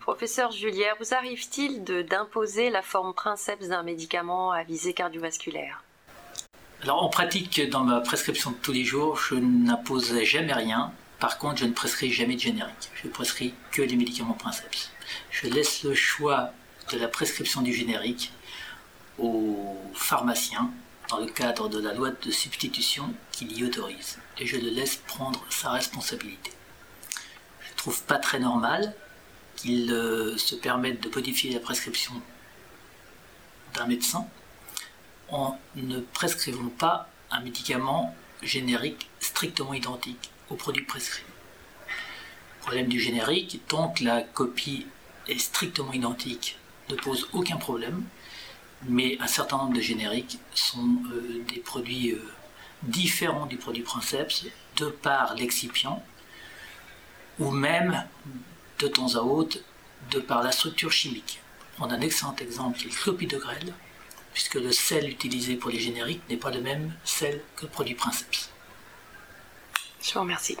Professeur Julière, vous arrive-t-il d'imposer la forme princeps d'un médicament à visée cardiovasculaire? Alors en pratique, dans ma prescription de tous les jours, je n'impose jamais rien. Par contre, je ne prescris jamais de générique. Je prescris que les médicaments princeps. Je laisse le choix de la prescription du générique aux pharmaciens dans le cadre de la loi de substitution qui l'y autorise. Et je le laisse prendre sa responsabilité. Je ne trouve pas très normal qu'il euh, se permette de modifier la prescription d'un médecin en ne prescrivant pas un médicament générique strictement identique au produit prescrit. Problème du générique, tant que la copie est strictement identique, ne pose aucun problème, mais un certain nombre de génériques sont euh, des produits euh, différents du produit Princeps de par l'excipient ou même de temps à autre de par la structure chimique. On a un excellent exemple qui est le clopidogrel, puisque le sel utilisé pour les génériques n'est pas le même sel que le produit Princeps. Je vous remercie.